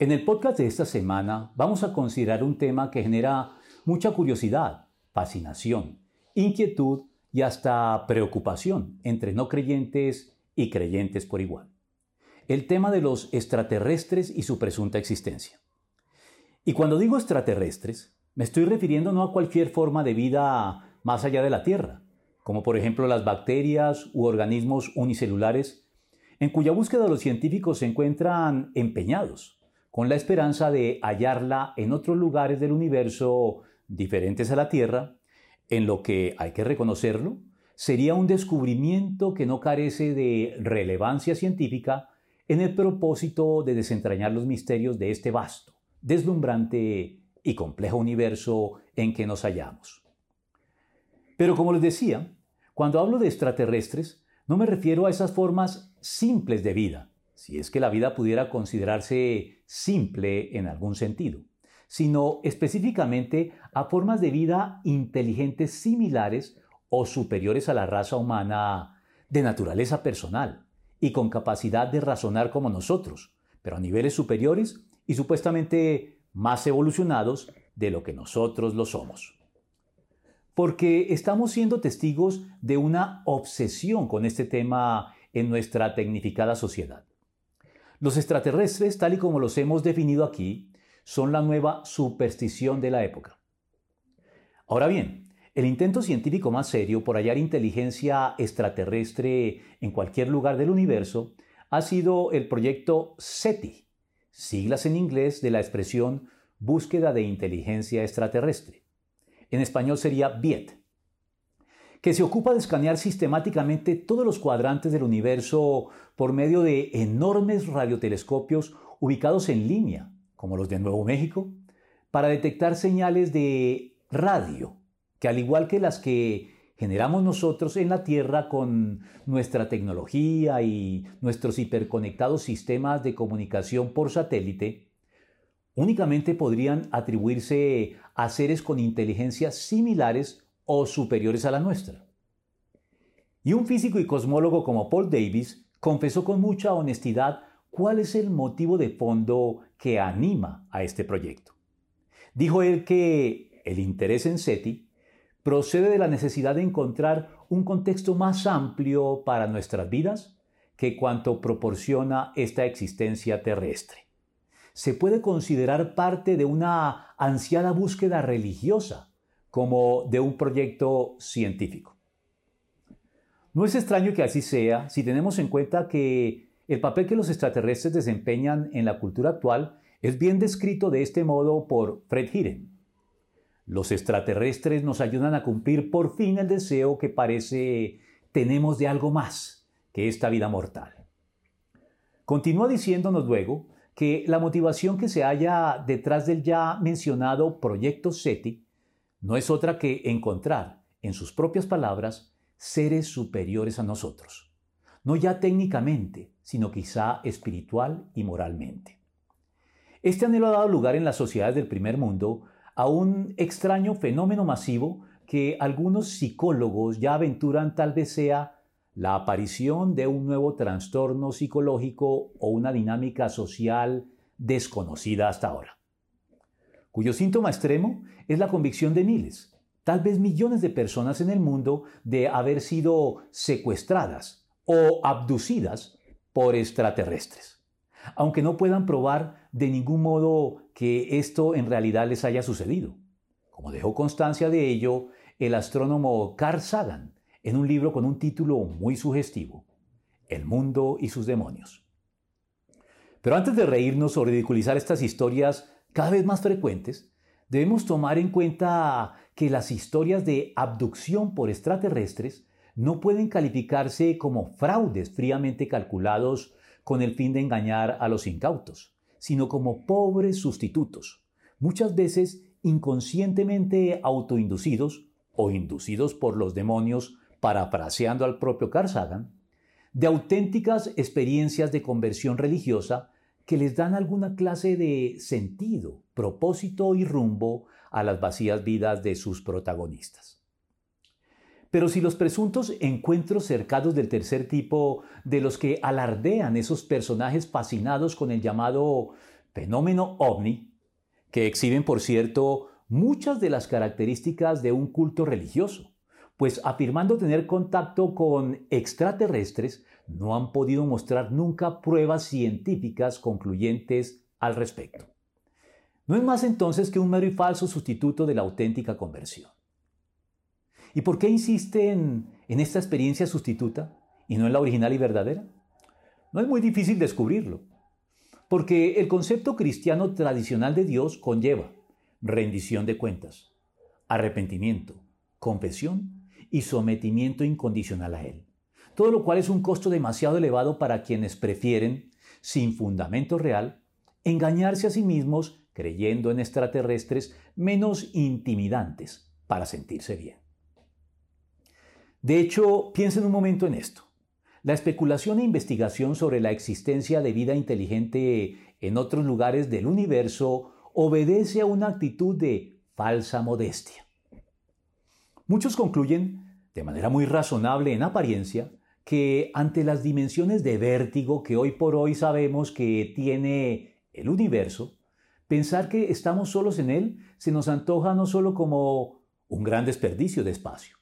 En el podcast de esta semana vamos a considerar un tema que genera mucha curiosidad, fascinación, inquietud y hasta preocupación entre no creyentes y creyentes por igual. El tema de los extraterrestres y su presunta existencia. Y cuando digo extraterrestres, me estoy refiriendo no a cualquier forma de vida más allá de la Tierra, como por ejemplo las bacterias u organismos unicelulares, en cuya búsqueda los científicos se encuentran empeñados, con la esperanza de hallarla en otros lugares del universo diferentes a la Tierra, en lo que, hay que reconocerlo, sería un descubrimiento que no carece de relevancia científica en el propósito de desentrañar los misterios de este vasto, deslumbrante y complejo universo en que nos hallamos. Pero como les decía, cuando hablo de extraterrestres, no me refiero a esas formas simples de vida, si es que la vida pudiera considerarse simple en algún sentido, sino específicamente a formas de vida inteligentes similares o superiores a la raza humana de naturaleza personal y con capacidad de razonar como nosotros, pero a niveles superiores y supuestamente más evolucionados de lo que nosotros lo somos. Porque estamos siendo testigos de una obsesión con este tema en nuestra tecnificada sociedad. Los extraterrestres, tal y como los hemos definido aquí, son la nueva superstición de la época. Ahora bien, el intento científico más serio por hallar inteligencia extraterrestre en cualquier lugar del universo ha sido el proyecto SETI, siglas en inglés de la expresión Búsqueda de Inteligencia Extraterrestre. En español sería BIET, que se ocupa de escanear sistemáticamente todos los cuadrantes del universo por medio de enormes radiotelescopios ubicados en línea como los de Nuevo México, para detectar señales de radio, que al igual que las que generamos nosotros en la Tierra con nuestra tecnología y nuestros hiperconectados sistemas de comunicación por satélite, únicamente podrían atribuirse a seres con inteligencias similares o superiores a la nuestra. Y un físico y cosmólogo como Paul Davis confesó con mucha honestidad cuál es el motivo de fondo que anima a este proyecto. Dijo él que el interés en SETI procede de la necesidad de encontrar un contexto más amplio para nuestras vidas que cuanto proporciona esta existencia terrestre. Se puede considerar parte de una ansiada búsqueda religiosa como de un proyecto científico. No es extraño que así sea si tenemos en cuenta que el papel que los extraterrestres desempeñan en la cultura actual es bien descrito de este modo por Fred Hiren. Los extraterrestres nos ayudan a cumplir por fin el deseo que parece tenemos de algo más que esta vida mortal. Continúa diciéndonos luego que la motivación que se halla detrás del ya mencionado proyecto SETI no es otra que encontrar, en sus propias palabras, seres superiores a nosotros no ya técnicamente, sino quizá espiritual y moralmente. Este anhelo ha dado lugar en las sociedades del primer mundo a un extraño fenómeno masivo que algunos psicólogos ya aventuran tal vez sea la aparición de un nuevo trastorno psicológico o una dinámica social desconocida hasta ahora, cuyo síntoma extremo es la convicción de miles, tal vez millones de personas en el mundo de haber sido secuestradas o abducidas por extraterrestres, aunque no puedan probar de ningún modo que esto en realidad les haya sucedido, como dejó constancia de ello el astrónomo Carl Sagan en un libro con un título muy sugestivo, El mundo y sus demonios. Pero antes de reírnos o ridiculizar estas historias cada vez más frecuentes, debemos tomar en cuenta que las historias de abducción por extraterrestres no pueden calificarse como fraudes fríamente calculados con el fin de engañar a los incautos, sino como pobres sustitutos, muchas veces inconscientemente autoinducidos o inducidos por los demonios, parafraseando al propio Carl de auténticas experiencias de conversión religiosa que les dan alguna clase de sentido, propósito y rumbo a las vacías vidas de sus protagonistas. Pero si los presuntos encuentros cercados del tercer tipo, de los que alardean esos personajes fascinados con el llamado fenómeno ovni, que exhiben, por cierto, muchas de las características de un culto religioso, pues afirmando tener contacto con extraterrestres, no han podido mostrar nunca pruebas científicas concluyentes al respecto. No es más entonces que un mero y falso sustituto de la auténtica conversión. ¿Y por qué insisten en esta experiencia sustituta y no en la original y verdadera? No es muy difícil descubrirlo, porque el concepto cristiano tradicional de Dios conlleva rendición de cuentas, arrepentimiento, confesión y sometimiento incondicional a Él. Todo lo cual es un costo demasiado elevado para quienes prefieren, sin fundamento real, engañarse a sí mismos creyendo en extraterrestres menos intimidantes para sentirse bien. De hecho, piensen un momento en esto. La especulación e investigación sobre la existencia de vida inteligente en otros lugares del universo obedece a una actitud de falsa modestia. Muchos concluyen, de manera muy razonable en apariencia, que ante las dimensiones de vértigo que hoy por hoy sabemos que tiene el universo, pensar que estamos solos en él se nos antoja no solo como un gran desperdicio de espacio,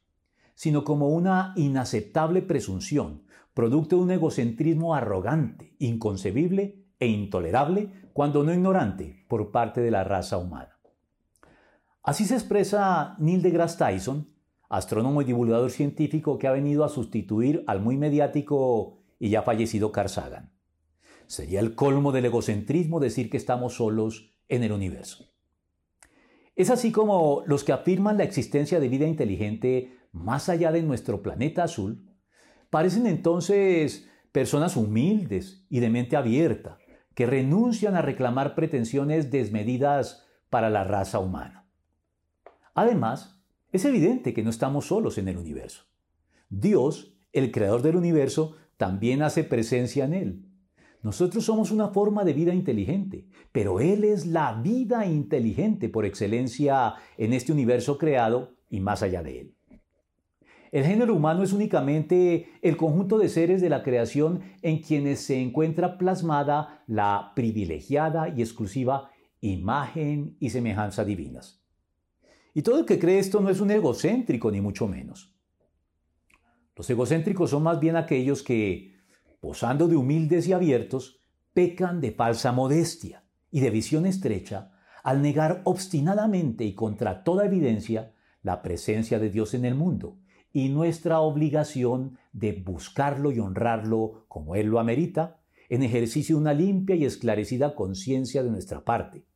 sino como una inaceptable presunción, producto de un egocentrismo arrogante, inconcebible e intolerable, cuando no ignorante, por parte de la raza humana. Así se expresa Neil deGrasse Tyson, astrónomo y divulgador científico que ha venido a sustituir al muy mediático y ya fallecido Carl Sagan. Sería el colmo del egocentrismo decir que estamos solos en el universo. Es así como los que afirman la existencia de vida inteligente más allá de nuestro planeta azul, parecen entonces personas humildes y de mente abierta, que renuncian a reclamar pretensiones desmedidas para la raza humana. Además, es evidente que no estamos solos en el universo. Dios, el creador del universo, también hace presencia en él. Nosotros somos una forma de vida inteligente, pero Él es la vida inteligente por excelencia en este universo creado y más allá de Él. El género humano es únicamente el conjunto de seres de la creación en quienes se encuentra plasmada la privilegiada y exclusiva imagen y semejanza divinas. Y todo el que cree esto no es un egocéntrico, ni mucho menos. Los egocéntricos son más bien aquellos que, posando de humildes y abiertos, pecan de falsa modestia y de visión estrecha al negar obstinadamente y contra toda evidencia la presencia de Dios en el mundo y nuestra obligación de buscarlo y honrarlo como Él lo amerita, en ejercicio de una limpia y esclarecida conciencia de nuestra parte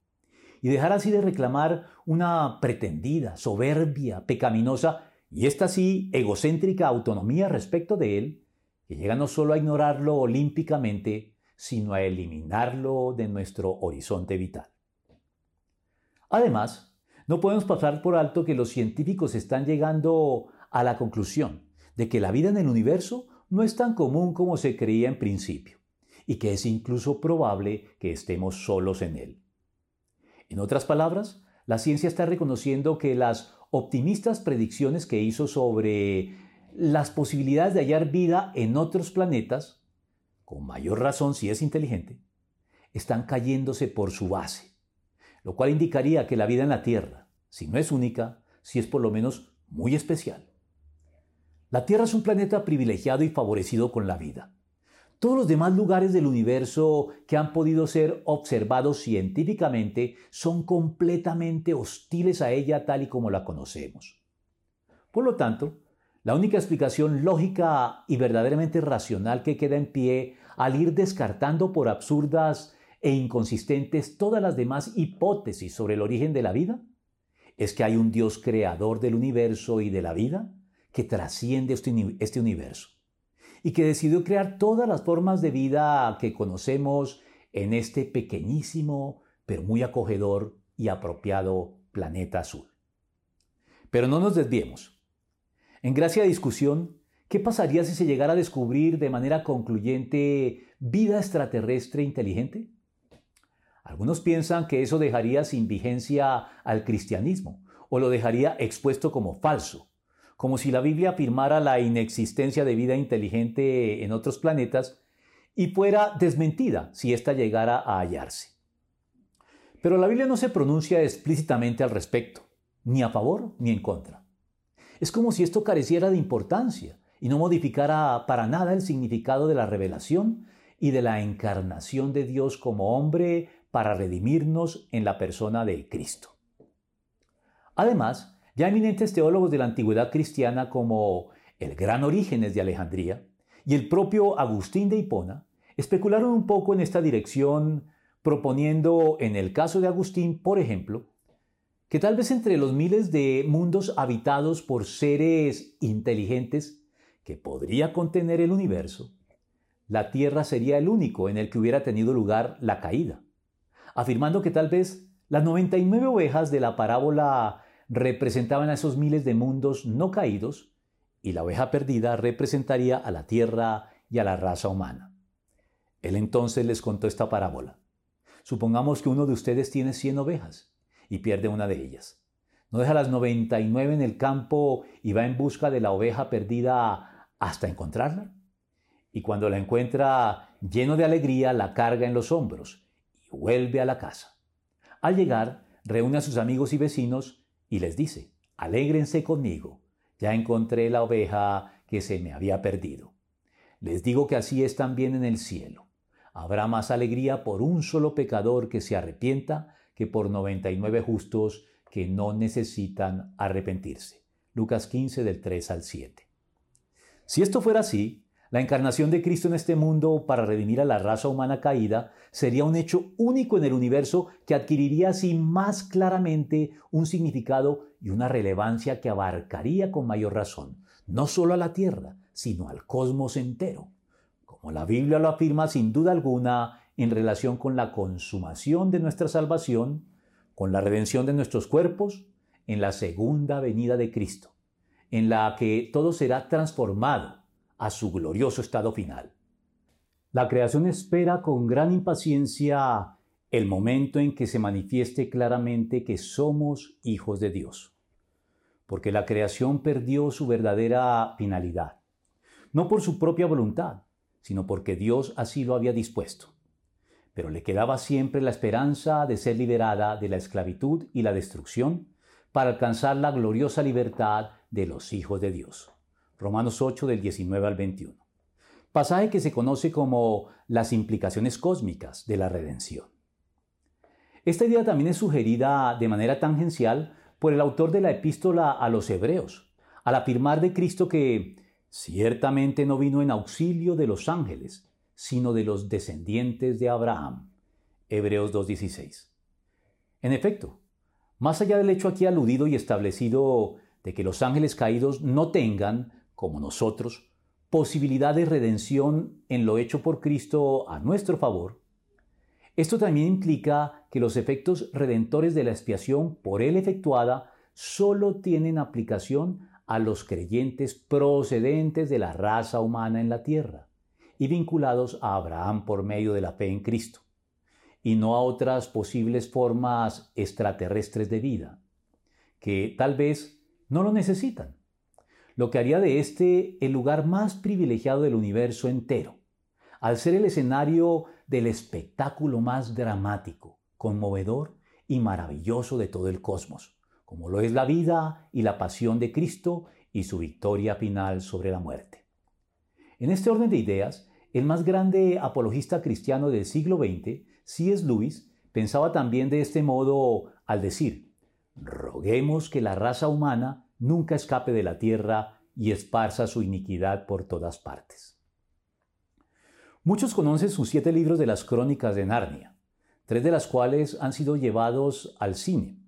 y dejar así de reclamar una pretendida, soberbia, pecaminosa y esta sí egocéntrica autonomía respecto de él, que llega no solo a ignorarlo olímpicamente, sino a eliminarlo de nuestro horizonte vital. Además, no podemos pasar por alto que los científicos están llegando a la conclusión de que la vida en el universo no es tan común como se creía en principio, y que es incluso probable que estemos solos en él. En otras palabras, la ciencia está reconociendo que las optimistas predicciones que hizo sobre las posibilidades de hallar vida en otros planetas, con mayor razón si es inteligente, están cayéndose por su base, lo cual indicaría que la vida en la Tierra, si no es única, si es por lo menos muy especial. La Tierra es un planeta privilegiado y favorecido con la vida. Todos los demás lugares del universo que han podido ser observados científicamente son completamente hostiles a ella tal y como la conocemos. Por lo tanto, la única explicación lógica y verdaderamente racional que queda en pie al ir descartando por absurdas e inconsistentes todas las demás hipótesis sobre el origen de la vida es que hay un Dios creador del universo y de la vida que trasciende este, este universo y que decidió crear todas las formas de vida que conocemos en este pequeñísimo pero muy acogedor y apropiado planeta azul. Pero no nos desviemos. En gracia de discusión, ¿qué pasaría si se llegara a descubrir de manera concluyente vida extraterrestre inteligente? Algunos piensan que eso dejaría sin vigencia al cristianismo o lo dejaría expuesto como falso, como si la Biblia afirmara la inexistencia de vida inteligente en otros planetas y fuera desmentida si ésta llegara a hallarse. Pero la Biblia no se pronuncia explícitamente al respecto, ni a favor ni en contra. Es como si esto careciera de importancia y no modificara para nada el significado de la revelación y de la encarnación de Dios como hombre para redimirnos en la persona de Cristo. Además, ya eminentes teólogos de la antigüedad cristiana como el gran Orígenes de Alejandría y el propio Agustín de Hipona especularon un poco en esta dirección, proponiendo en el caso de Agustín, por ejemplo, que tal vez entre los miles de mundos habitados por seres inteligentes que podría contener el universo, la Tierra sería el único en el que hubiera tenido lugar la caída, afirmando que tal vez las 99 ovejas de la parábola representaban a esos miles de mundos no caídos y la oveja perdida representaría a la Tierra y a la raza humana. Él entonces les contó esta parábola. Supongamos que uno de ustedes tiene 100 ovejas y pierde una de ellas. No deja las 99 en el campo y va en busca de la oveja perdida hasta encontrarla. Y cuando la encuentra lleno de alegría, la carga en los hombros y vuelve a la casa. Al llegar, reúne a sus amigos y vecinos y les dice, alégrense conmigo, ya encontré la oveja que se me había perdido. Les digo que así es también en el cielo. Habrá más alegría por un solo pecador que se arrepienta que por 99 justos que no necesitan arrepentirse. Lucas 15 del 3 al 7. Si esto fuera así, la encarnación de Cristo en este mundo para redimir a la raza humana caída sería un hecho único en el universo que adquiriría así más claramente un significado y una relevancia que abarcaría con mayor razón, no solo a la Tierra, sino al cosmos entero. Como la Biblia lo afirma sin duda alguna en relación con la consumación de nuestra salvación, con la redención de nuestros cuerpos, en la segunda venida de Cristo, en la que todo será transformado a su glorioso estado final. La creación espera con gran impaciencia el momento en que se manifieste claramente que somos hijos de Dios, porque la creación perdió su verdadera finalidad, no por su propia voluntad, sino porque Dios así lo había dispuesto pero le quedaba siempre la esperanza de ser liberada de la esclavitud y la destrucción para alcanzar la gloriosa libertad de los hijos de Dios. Romanos 8 del 19 al 21. Pasaje que se conoce como las implicaciones cósmicas de la redención. Esta idea también es sugerida de manera tangencial por el autor de la epístola a los Hebreos, al afirmar de Cristo que ciertamente no vino en auxilio de los ángeles, sino de los descendientes de Abraham. Hebreos 2.16. En efecto, más allá del hecho aquí aludido y establecido de que los ángeles caídos no tengan, como nosotros, posibilidad de redención en lo hecho por Cristo a nuestro favor, esto también implica que los efectos redentores de la expiación por él efectuada solo tienen aplicación a los creyentes procedentes de la raza humana en la tierra y vinculados a Abraham por medio de la fe en Cristo, y no a otras posibles formas extraterrestres de vida, que tal vez no lo necesitan, lo que haría de este el lugar más privilegiado del universo entero, al ser el escenario del espectáculo más dramático, conmovedor y maravilloso de todo el cosmos, como lo es la vida y la pasión de Cristo y su victoria final sobre la muerte. En este orden de ideas, el más grande apologista cristiano del siglo XX, C.S. Lewis, pensaba también de este modo al decir, roguemos que la raza humana nunca escape de la tierra y esparza su iniquidad por todas partes. Muchos conocen sus siete libros de las crónicas de Narnia, tres de las cuales han sido llevados al cine.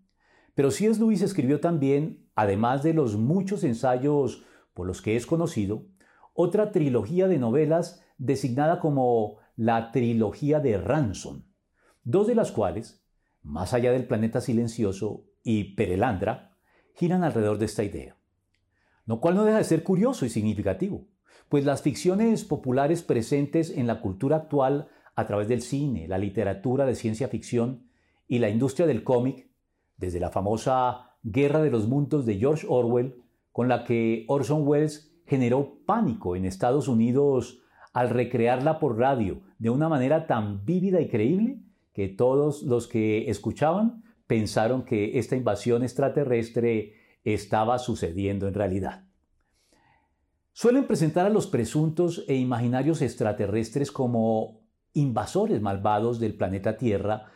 Pero C.S. Lewis escribió también, además de los muchos ensayos por los que es conocido, otra trilogía de novelas designada como la trilogía de Ransom, dos de las cuales, más allá del planeta silencioso y Perelandra, giran alrededor de esta idea. Lo cual no deja de ser curioso y significativo, pues las ficciones populares presentes en la cultura actual a través del cine, la literatura de ciencia ficción y la industria del cómic, desde la famosa Guerra de los Mundos de George Orwell, con la que Orson Welles generó pánico en Estados Unidos al recrearla por radio de una manera tan vívida y creíble que todos los que escuchaban pensaron que esta invasión extraterrestre estaba sucediendo en realidad. Suelen presentar a los presuntos e imaginarios extraterrestres como invasores malvados del planeta Tierra,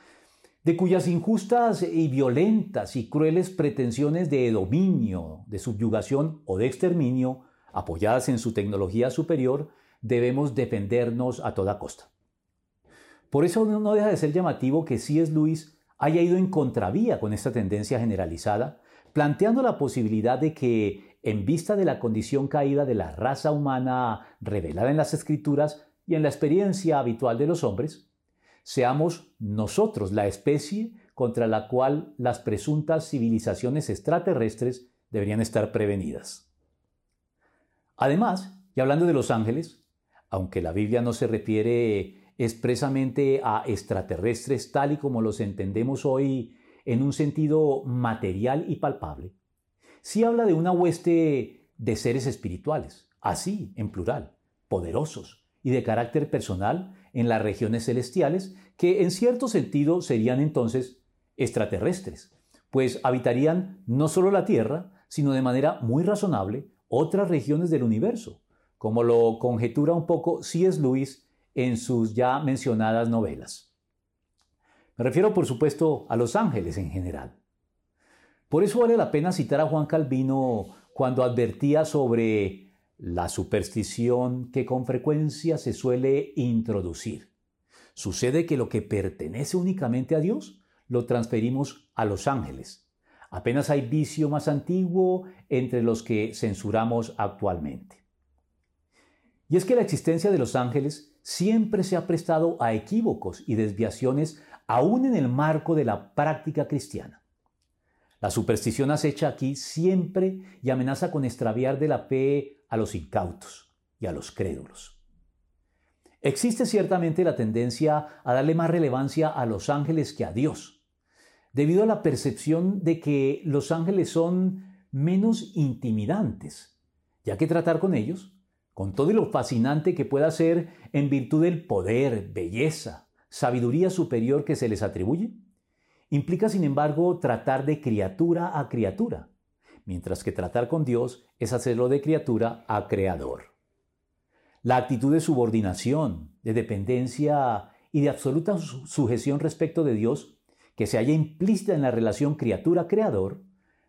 de cuyas injustas y violentas y crueles pretensiones de dominio, de subyugación o de exterminio, apoyadas en su tecnología superior, debemos defendernos a toda costa. Por eso no deja de ser llamativo que C.S. Lewis haya ido en contravía con esta tendencia generalizada, planteando la posibilidad de que, en vista de la condición caída de la raza humana revelada en las escrituras y en la experiencia habitual de los hombres, seamos nosotros la especie contra la cual las presuntas civilizaciones extraterrestres deberían estar prevenidas. Además, y hablando de los ángeles, aunque la Biblia no se refiere expresamente a extraterrestres tal y como los entendemos hoy en un sentido material y palpable, sí habla de una hueste de seres espirituales, así en plural, poderosos y de carácter personal en las regiones celestiales, que en cierto sentido serían entonces extraterrestres, pues habitarían no solo la Tierra, sino de manera muy razonable otras regiones del universo, como lo conjetura un poco C.S. Lewis en sus ya mencionadas novelas. Me refiero, por supuesto, a los ángeles en general. Por eso vale la pena citar a Juan Calvino cuando advertía sobre la superstición que con frecuencia se suele introducir. Sucede que lo que pertenece únicamente a Dios lo transferimos a los ángeles. Apenas hay vicio más antiguo entre los que censuramos actualmente. Y es que la existencia de los ángeles siempre se ha prestado a equívocos y desviaciones aún en el marco de la práctica cristiana. La superstición acecha aquí siempre y amenaza con extraviar de la fe a los incautos y a los crédulos. Existe ciertamente la tendencia a darle más relevancia a los ángeles que a Dios, debido a la percepción de que los ángeles son menos intimidantes, ya que tratar con ellos con todo lo fascinante que pueda ser en virtud del poder, belleza, sabiduría superior que se les atribuye, implica sin embargo tratar de criatura a criatura, mientras que tratar con Dios es hacerlo de criatura a creador. La actitud de subordinación, de dependencia y de absoluta sujeción respecto de Dios, que se halla implícita en la relación criatura-creador,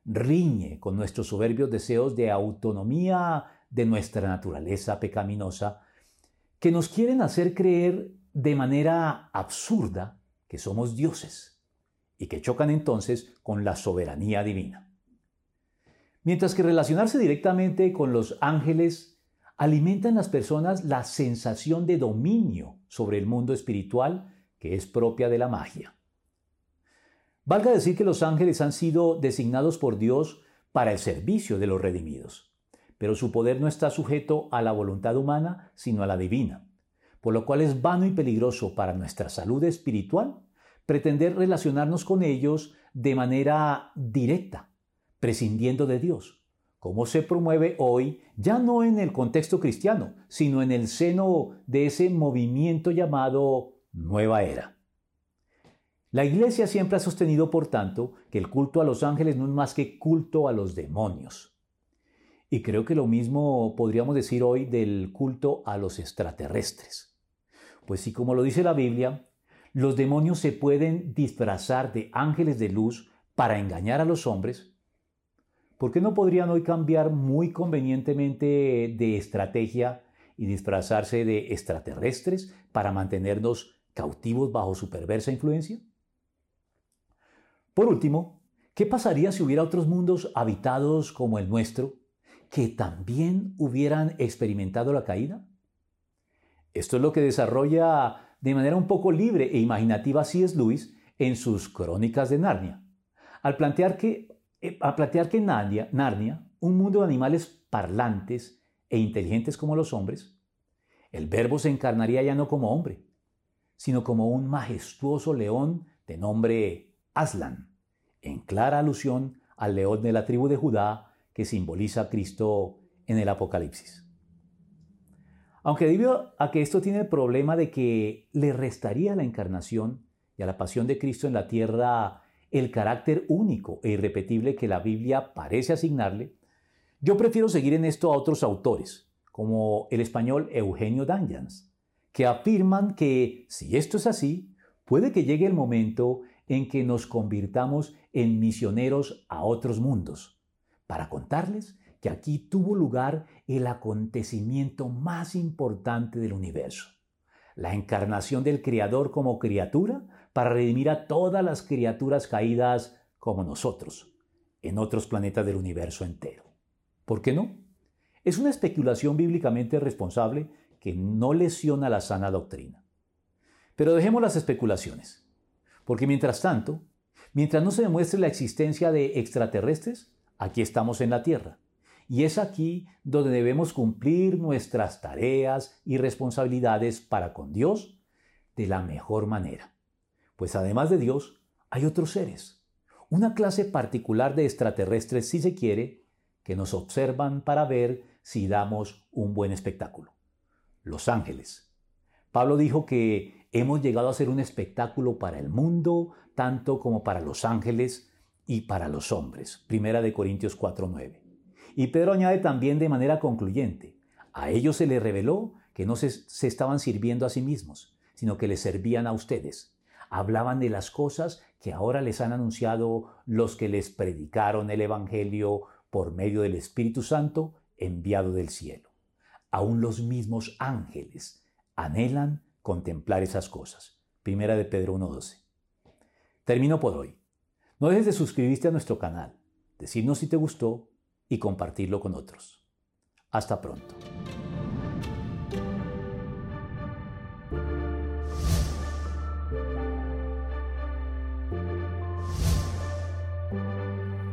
riñe con nuestros soberbios deseos de autonomía de nuestra naturaleza pecaminosa que nos quieren hacer creer de manera absurda que somos dioses y que chocan entonces con la soberanía divina. Mientras que relacionarse directamente con los ángeles alimenta en las personas la sensación de dominio sobre el mundo espiritual que es propia de la magia. Valga decir que los ángeles han sido designados por Dios para el servicio de los redimidos pero su poder no está sujeto a la voluntad humana, sino a la divina, por lo cual es vano y peligroso para nuestra salud espiritual pretender relacionarnos con ellos de manera directa, prescindiendo de Dios, como se promueve hoy ya no en el contexto cristiano, sino en el seno de ese movimiento llamado Nueva Era. La Iglesia siempre ha sostenido, por tanto, que el culto a los ángeles no es más que culto a los demonios. Y creo que lo mismo podríamos decir hoy del culto a los extraterrestres. Pues sí, como lo dice la Biblia, los demonios se pueden disfrazar de ángeles de luz para engañar a los hombres. ¿Por qué no podrían hoy cambiar muy convenientemente de estrategia y disfrazarse de extraterrestres para mantenernos cautivos bajo su perversa influencia? Por último, ¿qué pasaría si hubiera otros mundos habitados como el nuestro, que también hubieran experimentado la caída? Esto es lo que desarrolla de manera un poco libre e imaginativa C.S. Lewis en sus crónicas de Narnia, al plantear que, eh, plantear que Narnia, Narnia, un mundo de animales parlantes e inteligentes como los hombres, el verbo se encarnaría ya no como hombre, sino como un majestuoso león de nombre Aslan, en clara alusión al león de la tribu de Judá que simboliza a Cristo en el Apocalipsis. Aunque debido a que esto tiene el problema de que le restaría a la encarnación y a la pasión de Cristo en la tierra el carácter único e irrepetible que la Biblia parece asignarle, yo prefiero seguir en esto a otros autores, como el español Eugenio Danjans, que afirman que si esto es así, puede que llegue el momento en que nos convirtamos en misioneros a otros mundos, para contarles que aquí tuvo lugar el acontecimiento más importante del universo, la encarnación del Creador como criatura para redimir a todas las criaturas caídas como nosotros, en otros planetas del universo entero. ¿Por qué no? Es una especulación bíblicamente responsable que no lesiona la sana doctrina. Pero dejemos las especulaciones, porque mientras tanto, mientras no se demuestre la existencia de extraterrestres, aquí estamos en la Tierra y es aquí donde debemos cumplir nuestras tareas y responsabilidades para con Dios de la mejor manera. Pues además de Dios, hay otros seres, una clase particular de extraterrestres si se quiere, que nos observan para ver si damos un buen espectáculo. Los ángeles. Pablo dijo que hemos llegado a ser un espectáculo para el mundo, tanto como para los ángeles y para los hombres. Primera de Corintios 4:9. Y Pedro añade también de manera concluyente, a ellos se les reveló que no se, estaban sirviendo a sí mismos, sino que les servían a ustedes. Hablaban de las cosas que ahora les han anunciado los que les predicaron el Evangelio por medio del Espíritu Santo enviado del cielo. Aún los mismos ángeles anhelan contemplar esas cosas. Primera de Pedro 1.12. Termino por hoy. No dejes de suscribirte a nuestro canal, decirnos si te gustó y compartirlo con otros. Hasta pronto.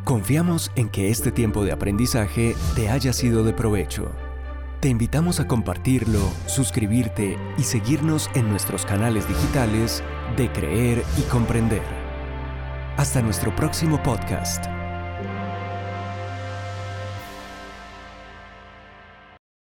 Confiamos en que este tiempo de aprendizaje te haya sido de provecho. Te invitamos a compartirlo, suscribirte y seguirnos en nuestros canales digitales de Creer y Comprender. Hasta nuestro próximo podcast.